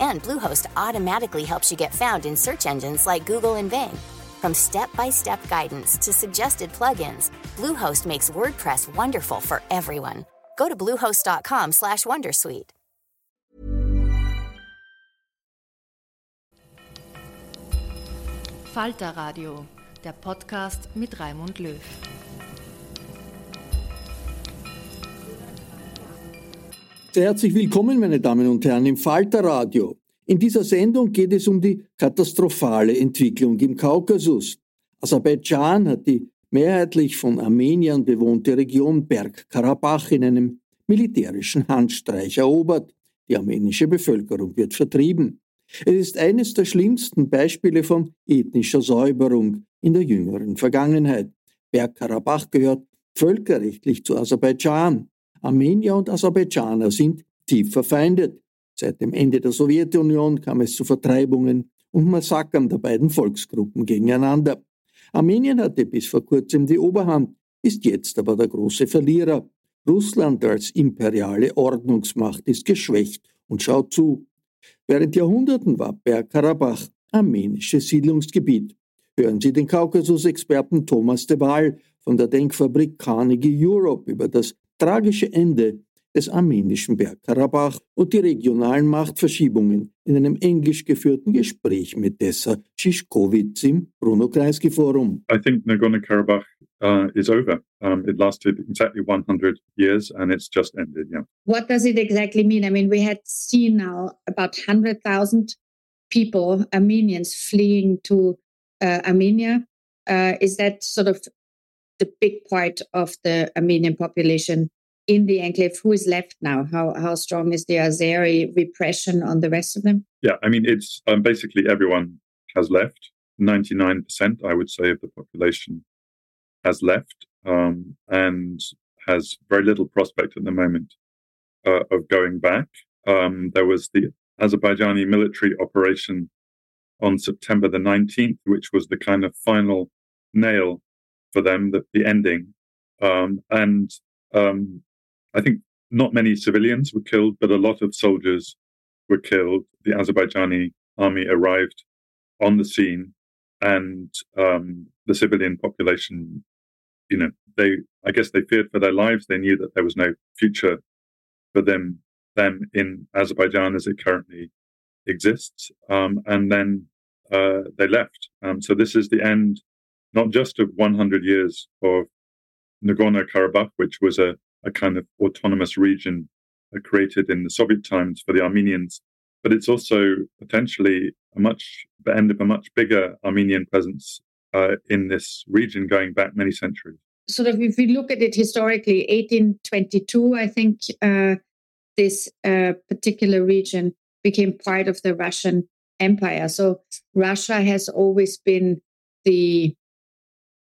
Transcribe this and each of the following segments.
and Bluehost automatically helps you get found in search engines like Google and Bing. From step-by-step guidance to suggested plugins, Bluehost makes WordPress wonderful for everyone. Go to bluehost.com/wondersuite. Falter Radio, der Podcast mit Raimund Löw. Herzlich willkommen, meine Damen und Herren, im Falter Radio. In dieser Sendung geht es um die katastrophale Entwicklung im Kaukasus. Aserbaidschan hat die mehrheitlich von Armeniern bewohnte Region Bergkarabach in einem militärischen Handstreich erobert. Die armenische Bevölkerung wird vertrieben. Es ist eines der schlimmsten Beispiele von ethnischer Säuberung in der jüngeren Vergangenheit. Bergkarabach gehört völkerrechtlich zu Aserbaidschan. Armenier und Aserbaidschaner sind tief verfeindet. Seit dem Ende der Sowjetunion kam es zu Vertreibungen und Massakern der beiden Volksgruppen gegeneinander. Armenien hatte bis vor kurzem die Oberhand, ist jetzt aber der große Verlierer. Russland als imperiale Ordnungsmacht ist geschwächt und schaut zu. Während Jahrhunderten war Bergkarabach armenisches Siedlungsgebiet. Hören Sie den Kaukasus-Experten Thomas de Waal von der Denkfabrik Carnegie Europe über das tragische Ende des armenischen Bergkarabach und die regionalen Machtverschiebungen in einem englisch geführten Gespräch mit Dessa Schischkowitz im Bruno Kreisky Forum. I think Nagorno-Karabakh uh, is over. Um, it lasted exactly 100 years and it's just ended. Yeah. What does it exactly mean? I mean, we had seen now about 100,000 people, Armenians, fleeing to uh, Armenia. Uh, is that sort of the big part of the Armenian population in the enclave. Who is left now? How how strong is the Azeri repression on the rest of them? Yeah, I mean, it's um, basically everyone has left. Ninety nine percent, I would say, of the population has left um, and has very little prospect at the moment uh, of going back. Um, there was the Azerbaijani military operation on September the 19th, which was the kind of final nail for them, the, the ending. Um, and um, I think not many civilians were killed, but a lot of soldiers were killed. The Azerbaijani army arrived on the scene, and um, the civilian population, you know, they I guess they feared for their lives. They knew that there was no future for them them in Azerbaijan as it currently exists, um, and then uh, they left. Um, so this is the end not just of 100 years of Nagorno Karabakh, which was a, a kind of autonomous region created in the Soviet times for the Armenians, but it's also potentially a much the end of a much bigger Armenian presence uh, in this region going back many centuries. Sort of, if we look at it historically, 1822, I think uh, this uh, particular region became part of the Russian Empire. So Russia has always been the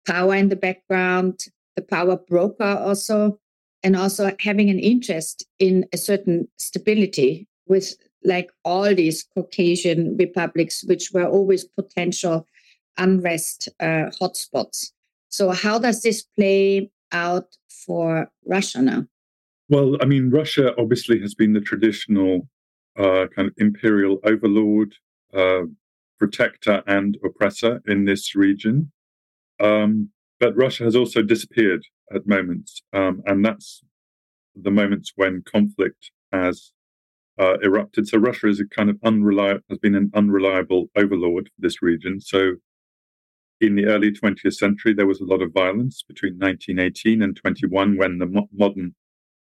power in the background, the power broker also, and also having an interest in a certain stability with like all these Caucasian republics, which were always potential unrest uh, hotspots. So, how does this play out for Russia now? Well, I mean, Russia obviously has been the traditional uh, kind of imperial overlord, uh, protector, and oppressor in this region. Um, but Russia has also disappeared at moments, um, and that's the moments when conflict has uh, erupted. So Russia is a kind of unreliable, has been an unreliable overlord for this region. So in the early 20th century, there was a lot of violence between 1918 and 21 when the mo- modern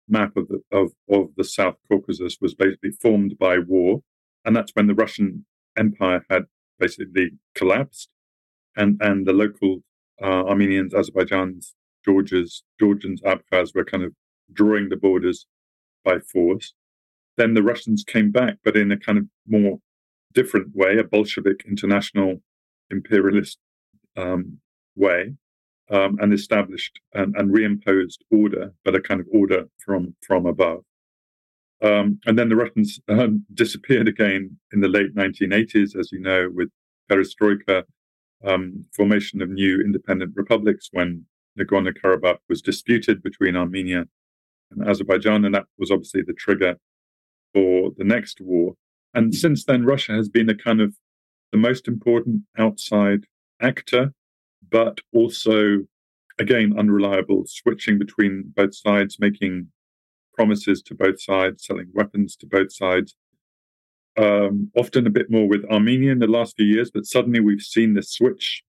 map of the, of, of the South Caucasus was basically formed by war. And that's when the Russian Empire had basically collapsed and, and the local uh, Armenians, Azerbaijanis, Georgians, Georgians, Abkhaz were kind of drawing the borders by force. Then the Russians came back, but in a kind of more different way, a Bolshevik international imperialist um, way um, and established and, and, reimposed order, but a kind of order from from above. Um, and then the Russians disappeared again in the late 1980s, as you know, with perestroika, um, formation of new independent republics when Nagorno Karabakh was disputed between Armenia and Azerbaijan, and that was obviously the trigger for the next war. And since then, Russia has been a kind of the most important outside actor, but also, again, unreliable, switching between both sides, making promises to both sides, selling weapons to both sides. Um, often a bit more with Armenia in the last few years, but suddenly we've seen this switch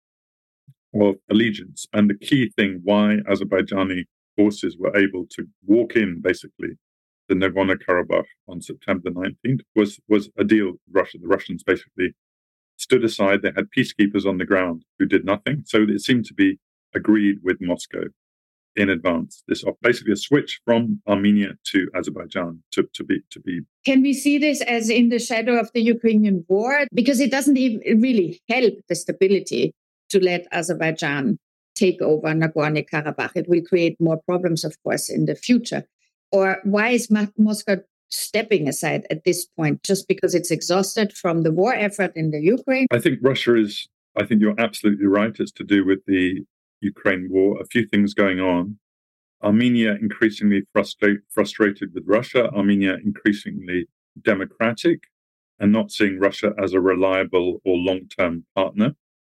of allegiance. And the key thing why Azerbaijani forces were able to walk in basically the Nagorno Karabakh on September 19th was was a deal with Russia. The Russians basically stood aside. They had peacekeepers on the ground who did nothing. So it seemed to be agreed with Moscow in advance. This is basically a switch from Armenia to Azerbaijan to, to be to be. Can we see this as in the shadow of the Ukrainian war? Because it doesn't even really help the stability to let Azerbaijan take over Nagorno Karabakh. It will create more problems, of course, in the future. Or why is Moscow stepping aside at this point just because it's exhausted from the war effort in the Ukraine? I think Russia is, I think you're absolutely right. It's to do with the Ukraine war, a few things going on. Armenia increasingly frustrate, frustrated with Russia, Armenia increasingly democratic and not seeing Russia as a reliable or long term partner.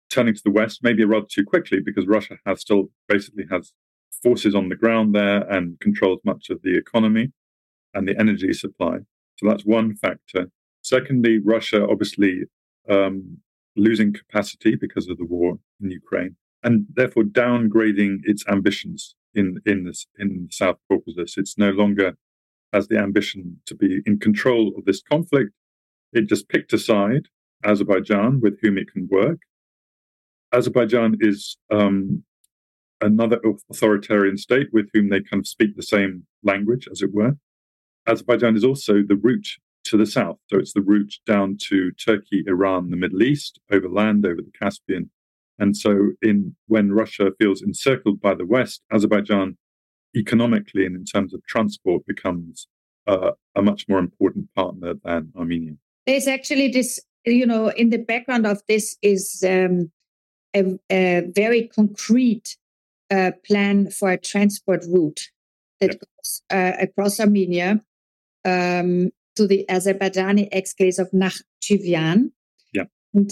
Turning to the West, maybe rather too quickly because Russia has still basically has forces on the ground there and controls much of the economy and the energy supply. So that's one factor. Secondly, Russia obviously um, losing capacity because of the war in Ukraine and therefore downgrading its ambitions in in this in the South Caucasus. It's no longer has the ambition to be in control of this conflict. It just picked a side, Azerbaijan, with whom it can work. Azerbaijan is um, another authoritarian state with whom they kind of speak the same language, as it were. Azerbaijan is also the route to the south. So it's the route down to Turkey, Iran, the Middle East, over land, over the Caspian. And so in when Russia feels encircled by the West, Azerbaijan economically and in terms of transport becomes uh, a much more important partner than Armenia. There's actually this, you know, in the background of this is um, a, a very concrete uh, plan for a transport route that goes uh, across Armenia um, to the Azerbaijani exclave of Nakhchivan. Yeah. And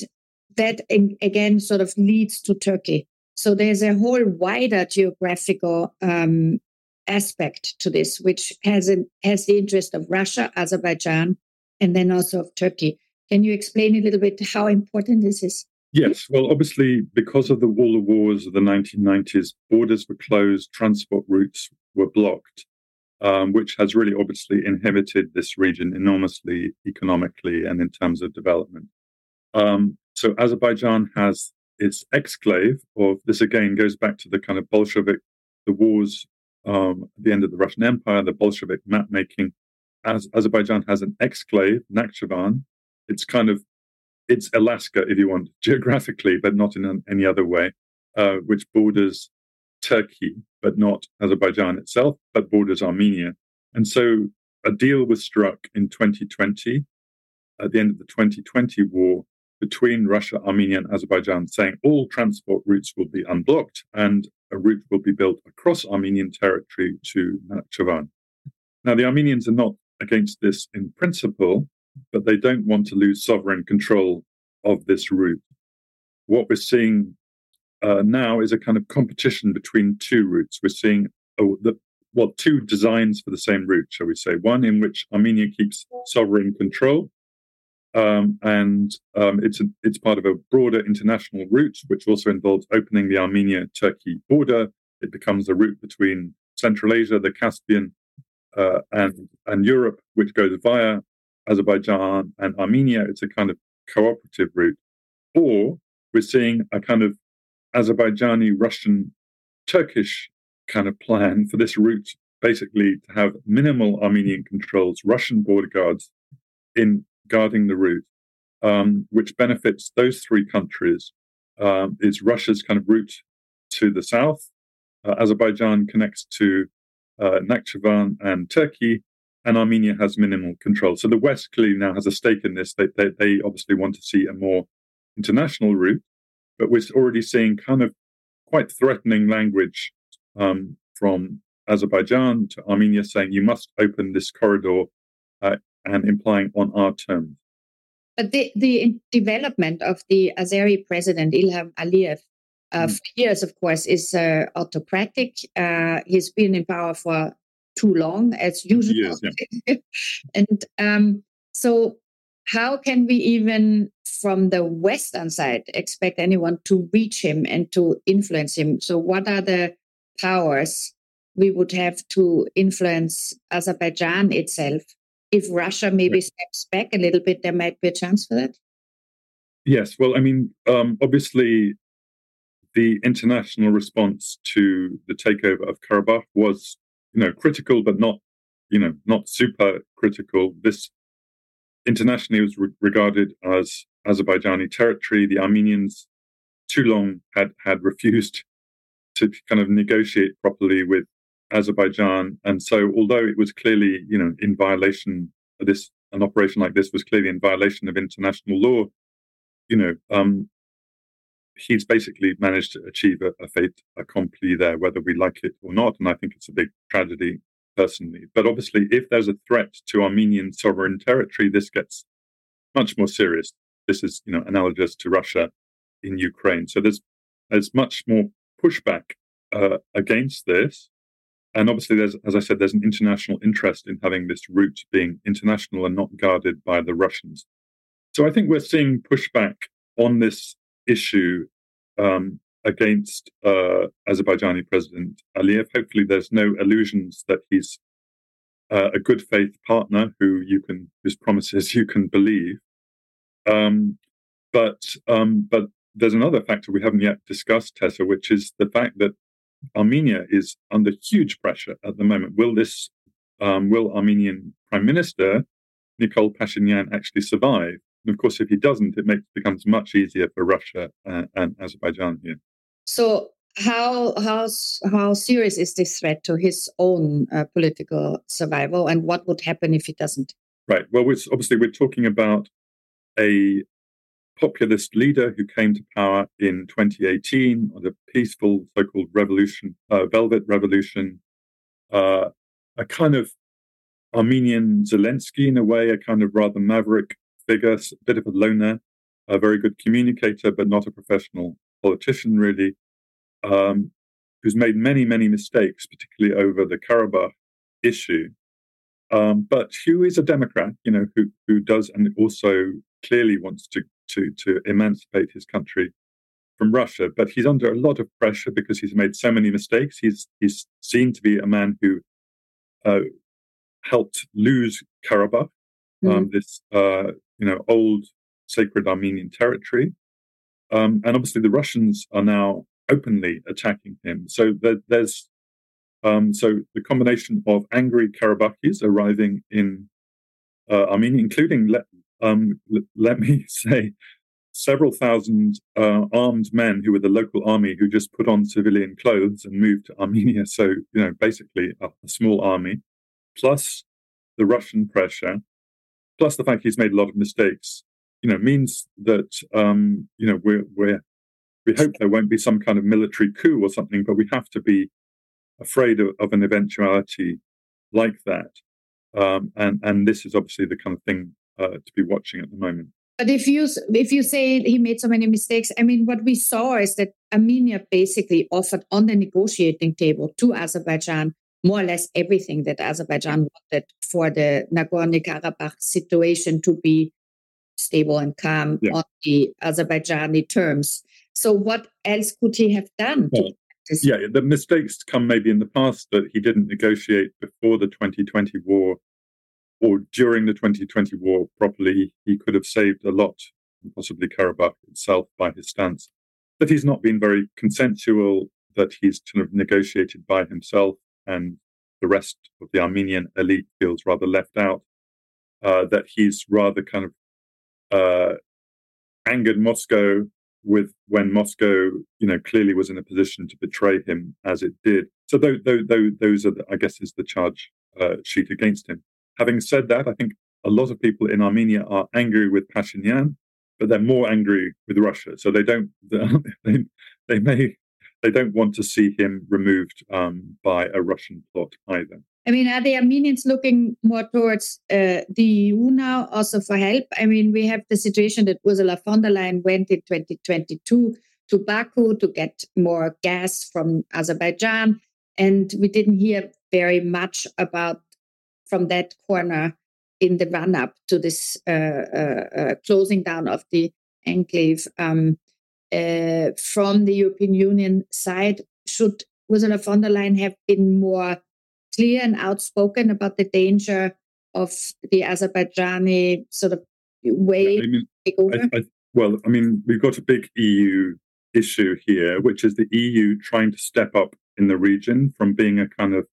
that again sort of leads to Turkey. So there's a whole wider geographical um, aspect to this, which has a, has the interest of Russia, Azerbaijan, and then also of Turkey. Can you explain a little bit how important this is? Yes, well, obviously, because of the all the wars of the 1990s, borders were closed, transport routes were blocked, um, which has really obviously inhibited this region enormously economically and in terms of development. Um, so Azerbaijan has its exclave, of this again goes back to the kind of Bolshevik, the wars um, at the end of the Russian Empire, the Bolshevik map making. As Azerbaijan has an exclave, Nakhchivan. It's kind of it's Alaska, if you want, geographically, but not in an, any other way, uh, which borders Turkey, but not Azerbaijan itself, but borders Armenia. And so a deal was struck in 2020, at the end of the 2020 war, between Russia, Armenia, and Azerbaijan, saying all transport routes will be unblocked and a route will be built across Armenian territory to Nakhchivan. Now, the Armenians are not against this in principle, but they don't want to lose sovereign control of this route. What we're seeing uh, now is a kind of competition between two routes. We're seeing oh, the, well, two designs for the same route, shall we say? One in which Armenia keeps sovereign control, um, and um, it's a, it's part of a broader international route, which also involves opening the Armenia-Turkey border. It becomes a route between Central Asia, the Caspian, uh, and and Europe, which goes via Azerbaijan and Armenia, it's a kind of cooperative route. Or we're seeing a kind of Azerbaijani, Russian, Turkish kind of plan for this route, basically to have minimal Armenian controls, Russian border guards in guarding the route, um, which benefits those three countries um, is Russia's kind of route to the south. Uh, Azerbaijan connects to uh, Nakhchivan and Turkey, and Armenia has minimal control. So the West clearly now has a stake in this. They, they, they obviously want to see a more international route, but we're already seeing kind of quite threatening language um, from Azerbaijan to Armenia saying you must open this corridor uh, and implying on our terms. But the, the development of the Azeri president, Ilham Aliyev, uh, mm. for years, of course, is uh, autocratic. Uh, he's been in power for too long, as usual. Years, yeah. and um, so, how can we even, from the Western side, expect anyone to reach him and to influence him? So, what are the powers we would have to influence Azerbaijan itself if Russia maybe steps back a little bit, there might be a chance for that? Yes. Well, I mean, um, obviously, the international response to the takeover of Karabakh was, you know, critical, but not, you know, not super critical. This internationally was re- regarded as Azerbaijani territory. The Armenians too long had had refused to kind of negotiate properly with Azerbaijan. And so, although it was clearly, you know, in violation of this, an operation like this was clearly in violation of international law, you know, um, he's basically managed to achieve a, a fait accompli there, whether we like it or not. And I think it's a big tragedy personally. But obviously, if there's a threat to Armenian sovereign territory, this gets much more serious. This is, you know, analogous to Russia in Ukraine. So there's there's much more pushback uh, against this. And obviously, there's, as I said, there's an international interest in having this route being international and not guarded by the Russians. So I think we're seeing pushback on this issue um, against uh, Azerbaijani President Aliyev. Hopefully, there's no illusions that he's uh, a good faith partner who you can whose promises you can believe. Um, but um, but there's another factor we haven't yet discussed, Tessa, which is the fact that Armenia is under huge pressure at the moment. Will this, um, will Armenian Prime Minister Nikol Pashinyan actually survive? And of course, if he doesn't, it makes becomes much easier for Russia uh, and Azerbaijan here. So, how how how serious is this threat to his own uh, political survival, and what would happen if he doesn't? Right. Well, we're, obviously, we're talking about a populist leader who came to power in 2018 on a peaceful so-called revolution, uh, Velvet Revolution, uh, a kind of Armenian Zelensky in a way, a kind of rather maverick figure, a bit of a loner, a very good communicator, but not a professional politician really, um, who's made many, many mistakes, particularly over the Karabakh issue. Um, but who is a Democrat, you know, who who does and also clearly wants to to to emancipate his country from Russia. But he's under a lot of pressure because he's made so many mistakes. He's he's seen to be a man who uh, helped lose Karabakh, um, mm-hmm. this uh, you know old sacred Armenian territory, um, and obviously the Russians are now openly attacking him. So there, there's um, so the combination of angry Karabakhis arriving in uh, Armenia, including um, l- let me say, several thousand uh, armed men who were the local army who just put on civilian clothes and moved to Armenia. So, you know, basically a, a small army, plus the Russian pressure, plus the fact he's made a lot of mistakes, you know, means that, um, you know, we're, we're, we hope there won't be some kind of military coup or something, but we have to be afraid of, of an eventuality like that. Um, and, and this is obviously the kind of thing uh, to be watching at the moment. But if you if you say he made so many mistakes, I mean, what we saw is that Armenia basically offered on the negotiating table to Azerbaijan more or less everything that Azerbaijan wanted for the Nagorno Karabakh situation to be stable and calm yeah. on the Azerbaijani terms. So, what else could he have done? Well, yeah, the mistakes come maybe in the past that he didn't negotiate before the 2020 war or during the 2020 war properly, he could have saved a lot, possibly Karabakh itself, by his stance. But he's not been very consensual, that he's kind of negotiated by himself, and the rest of the Armenian elite feels rather left out, uh, that he's rather kind of uh, angered Moscow with when Moscow, you know, clearly was in a position to betray him as it did. So those, those, those are, the, I guess, is the charge uh, sheet against him. Having said that, I think a lot of people in Armenia are angry with Pashinyan, but they're more angry with Russia. So they don't, they, they may, they don't want to see him removed um, by a Russian plot either. I mean, are the Armenians looking more towards uh, the EU now also for help? I mean, we have the situation that Ursula von der Leyen went in 2022 to Baku to get more gas from Azerbaijan. And we didn't hear very much about from that corner in the run up to this uh, uh, uh, closing down of the enclave. Um, uh, from the European Union side, should Ursula von der Leyen have been more clear and outspoken about the danger of the Azerbaijani sort of way I mean, I, I, well, I mean, we've got a big EU issue here, which is the EU trying to step up in the region from being a kind of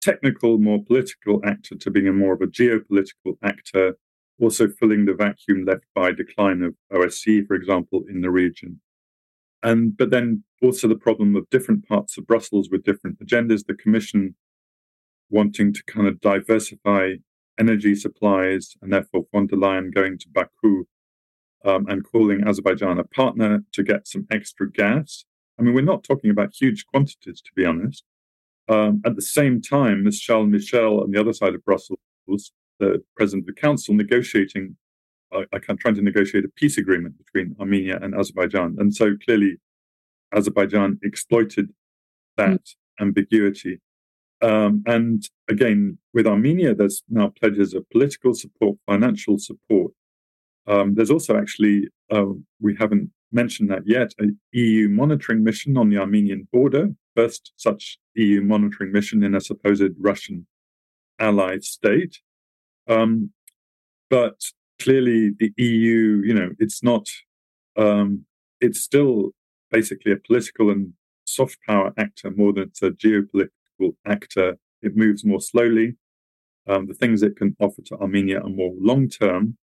technical, more political actor to being a more of a geopolitical actor, also filling the vacuum left by decline of OSCE, for example, in the region. And but then also the problem of different parts of Brussels with different agendas. The Commission wanting to kind of diversify energy supplies, and therefore von der Leyen going to Baku um, and calling Azerbaijan a partner to get some extra gas. I mean, we're not talking about huge quantities, to be honest. Um, at the same time, as Charles Michel on the other side of Brussels, the president of the council, negotiating, uh, trying to negotiate a peace agreement between Armenia and Azerbaijan. And so clearly, Azerbaijan exploited that mm. ambiguity um, and again, with Armenia, there's now pledges of political support, financial support. Um, there's also actually, uh, we haven't mentioned that yet, a EU monitoring mission on the Armenian border, first such EU monitoring mission in a supposed Russian allied state. Um, but clearly, the EU, you know, it's not, um, it's still basically a political and soft power actor more than it's a geopolitical actor. It moves more slowly. Um, the things it can offer to Armenia are more long term,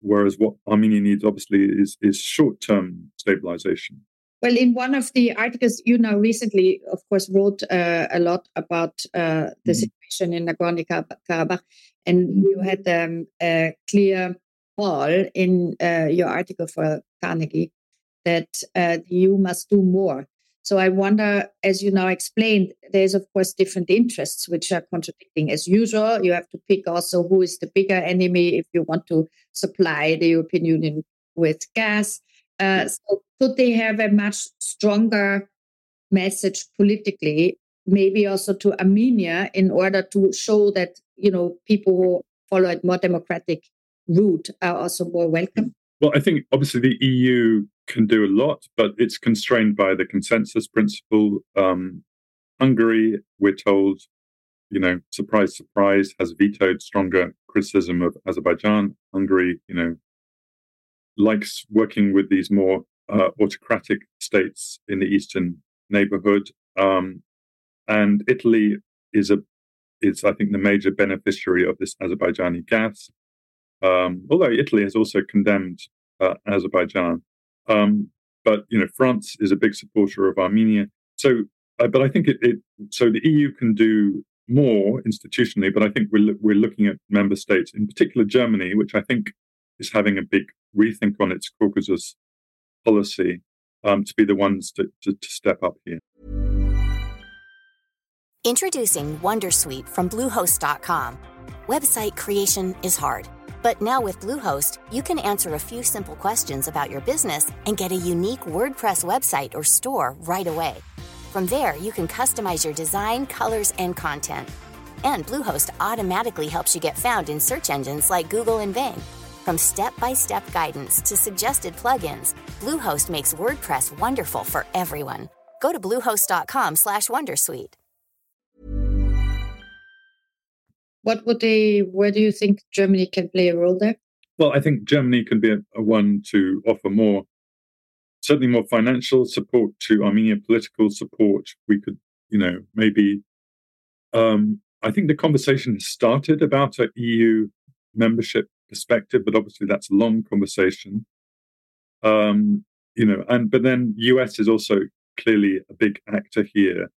whereas what Armenia needs obviously is, is short term stabilization. Well, in one of the articles you know recently, of course, wrote uh, a lot about uh, the mm situation in Nagorno Karabakh, and you had um, a clear call in uh, your article for Carnegie that uh, the EU must do more so I wonder, as you now explained, there's of course different interests which are contradicting. As usual, you have to pick also who is the bigger enemy if you want to supply the European Union with gas. Uh, so could they have a much stronger message politically, maybe also to Armenia, in order to show that you know people who follow a more democratic route are also more welcome? Well, I think obviously the EU can do a lot, but it's constrained by the consensus principle. Um, Hungary, we're told, you know, surprise, surprise, has vetoed stronger criticism of Azerbaijan. Hungary, you know, likes working with these more uh, autocratic states in the eastern neighborhood. Um, and Italy is a is, I think, the major beneficiary of this Azerbaijani gas. Um, although Italy has also condemned uh, Azerbaijan. Um, but you know, France is a big supporter of Armenia. So, uh, but I think it, it, So the EU can do more institutionally, but I think we're we're looking at member states, in particular Germany, which I think is having a big rethink on its Caucasus policy, um, to be the ones to, to, to step up here. Introducing WonderSuite from Bluehost.com. Website creation is hard. But now with Bluehost, you can answer a few simple questions about your business and get a unique WordPress website or store right away. From there, you can customize your design, colors, and content. And Bluehost automatically helps you get found in search engines like Google and Bing. From step-by-step guidance to suggested plugins, Bluehost makes WordPress wonderful for everyone. Go to bluehost.com/wondersuite. What would they? Where do you think Germany can play a role there? Well, I think Germany can be a, a one to offer more, certainly more financial support to Armenia, political support. We could, you know, maybe. Um, I think the conversation has started about a EU membership perspective, but obviously that's a long conversation. Um, you know, and but then US is also clearly a big actor here.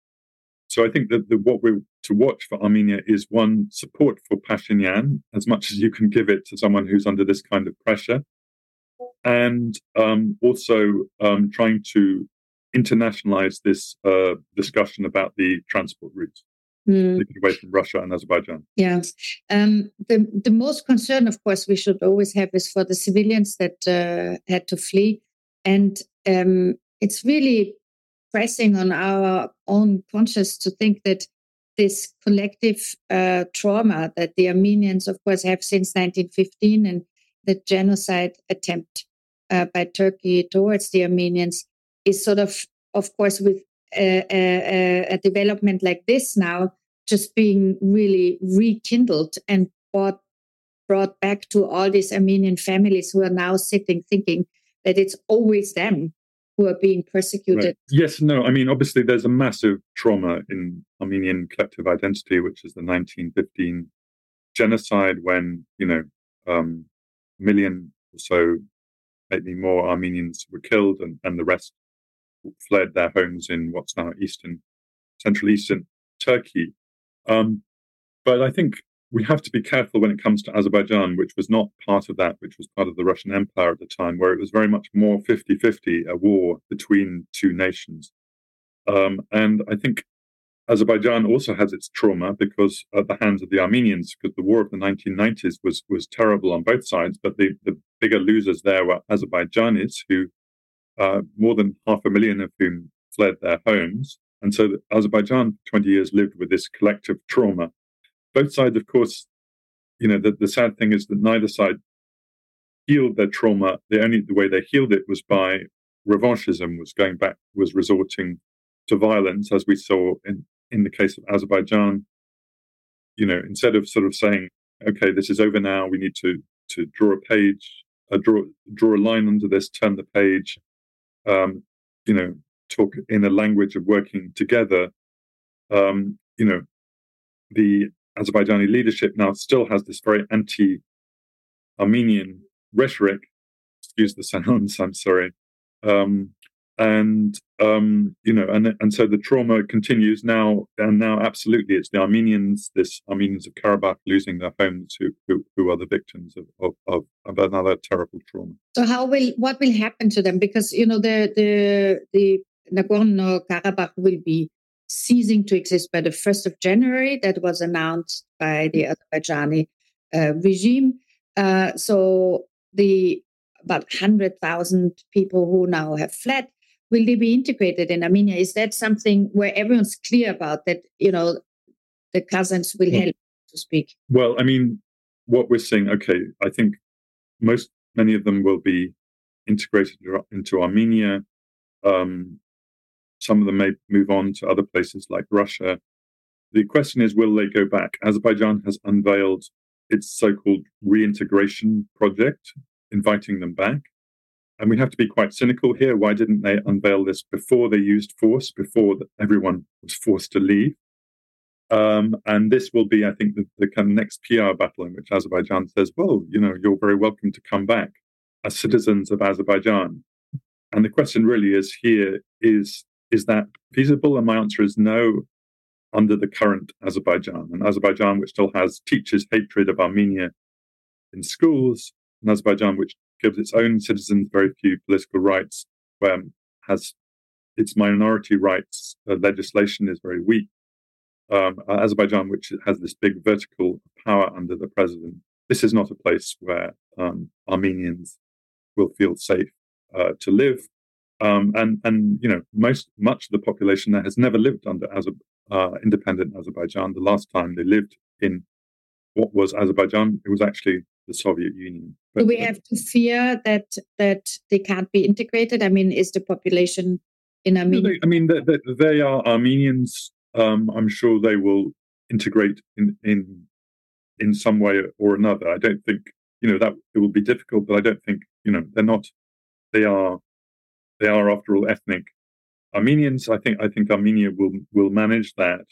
So I think that the, what we're to watch for Armenia is one support for Pashinyan as much as you can give it to someone who's under this kind of pressure, and um, also um, trying to internationalize this uh, discussion about the transport routes. Mm. away from Russia and Azerbaijan. Yeah. Um, the, the most concern, of course, we should always have is for the civilians that uh, had to flee. And um, it's really pressing on our own conscience to think that this collective uh, trauma that the Armenians, of course, have since 1915 and the genocide attempt uh, by Turkey towards the Armenians is sort of, of course, with a, a, development like this now just being really rekindled and brought brought back to all these Armenian families who are now sitting thinking that it's always them who are being persecuted. Right. Yes, no. I mean, obviously, there's a massive trauma in Armenian collective identity, which is the 1915 genocide, when you know um, a million or so, maybe more Armenians were killed, and, and the rest fled their homes in what's now eastern, central eastern Turkey. Um, but I think we have to be careful when it comes to Azerbaijan, which was not part of that, which was part of the Russian Empire at the time, where it was very much more 50 50, a war between two nations. Um, and I think Azerbaijan also has its trauma because at the hands of the Armenians, because the war of the 1990s was was terrible on both sides. But the, the bigger losers there were Azerbaijanis, who uh, more than half a million of whom fled their homes. And so Azerbaijan, 20 years, lived with this collective trauma. Both sides, of course, you know, the, the sad thing is that neither side healed their trauma. The only the way they healed it was by revanchism, was going back, was resorting to violence, as we saw in, in the case of Azerbaijan. You know, instead of sort of saying, okay, this is over now, we need to to draw a page, uh, draw draw a line under this, turn the page. Um, you know, talk in a language of working together. Um, you know, the Azerbaijani leadership now still has this very anti-Armenian rhetoric. Excuse the sounds. I'm sorry. Um, and um, you know, and and so the trauma continues now, and now absolutely, it's the Armenians, this Armenians of Karabakh losing their homes, who who, who are the victims of, of, of, of another terrible trauma. So, how will what will happen to them? Because you know, the the the Nagorno Karabakh will be ceasing to exist by the 1st of January. That was announced by the Azerbaijani uh, regime. Uh, so the about 100,000 people who now have fled, will they be integrated in Armenia? Is that something where everyone's clear about that, you know, the cousins will help to speak? Well, I mean, what we're seeing, okay, I think most, many of them will be integrated into Armenia. Um, some of them may move on to other places like Russia. The question is, will they go back? Azerbaijan has unveiled its so called reintegration project, inviting them back. And we have to be quite cynical here. Why didn't they unveil this before they used force, before everyone was forced to leave? Um, and this will be, I think, the, the kind of next PR battle in which Azerbaijan says, well, you know, you're very welcome to come back as citizens of Azerbaijan. And the question really is here is is that feasible? And my answer is no, under the current Azerbaijan. And Azerbaijan, which still has teachers' hatred of Armenia in schools, Azerbaijan, which gives its own citizens very few political rights, where has its minority rights uh, legislation is very weak. Um, Azerbaijan, which has this big vertical power under the president, this is not a place where um, Armenians will feel safe uh, to live. Um, and and you know most much of the population there has never lived under as uh, independent Azerbaijan. The last time they lived in what was Azerbaijan, it was actually the Soviet Union. Do we have to fear that that they can't be integrated? I mean, is the population in Armenia? I mean, they, they, they are Armenians. Um, I'm sure they will integrate in in in some way or another. I don't think you know that it will be difficult, but I don't think you know they're not. They are they are, after all, ethnic Armenians. I think I think Armenia will will manage that,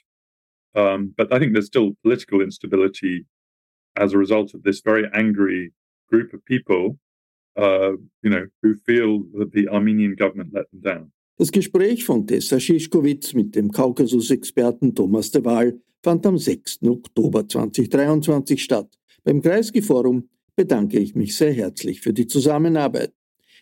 um, but I think there's still political instability as a result of this very angry group of people uh, you know, who feel that the Armenian government let them down. Das Gespräch von Tessa Schischkowitz mit dem Kaukasus-Experten Thomas de Waal fand am 6. Oktober 2023 statt. Beim Kreisky-Forum bedanke ich mich sehr herzlich für die Zusammenarbeit.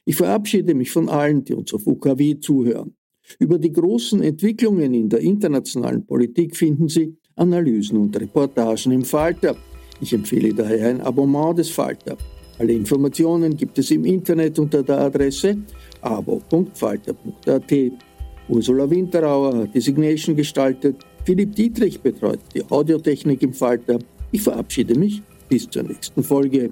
Ich verabschiede mich von allen, die uns auf UKW zuhören. Über die großen Entwicklungen in der internationalen Politik finden Sie Analysen und Reportagen im Falter. Ich empfehle daher ein Abonnement des Falter. Alle Informationen gibt es im Internet unter der Adresse abo.falter.at. Ursula Winterauer hat die Signation gestaltet, Philipp Dietrich betreut die Audiotechnik im Falter. Ich verabschiede mich bis zur nächsten Folge.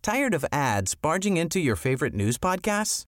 Tired of ads barging into your favorite news podcasts?